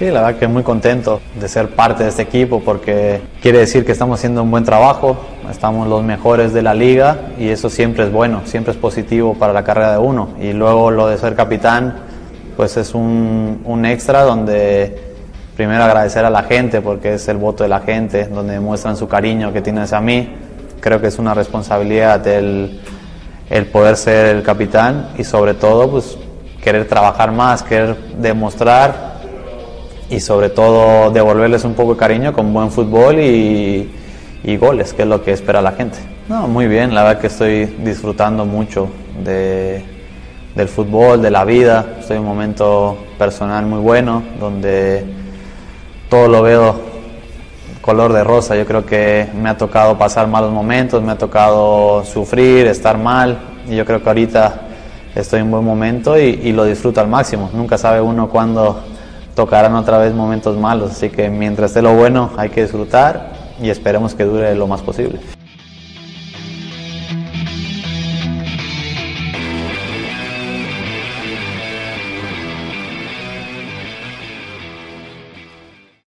Sí, la verdad que muy contento de ser parte de este equipo porque quiere decir que estamos haciendo un buen trabajo, estamos los mejores de la liga y eso siempre es bueno, siempre es positivo para la carrera de uno. Y luego lo de ser capitán, pues es un, un extra donde primero agradecer a la gente porque es el voto de la gente, donde demuestran su cariño que tienen hacia mí. Creo que es una responsabilidad el, el poder ser el capitán y sobre todo pues querer trabajar más, querer demostrar y sobre todo devolverles un poco de cariño con buen fútbol y, goles, que es lo que espera la gente. No, muy bien, la verdad que estoy disfrutando mucho de, del fútbol, de la vida. Estoy en un momento personal muy bueno, donde todo lo veo color de rosa. Yo creo que me ha tocado pasar malos momentos, me ha tocado sufrir, estar mal, y yo creo que ahorita estoy en un buen momento y, y lo disfruto al máximo. Nunca sabe uno cuándo tocarán otra vez momentos malos, así que mientras esté lo bueno hay que disfrutar y esperemos que dure lo más posible.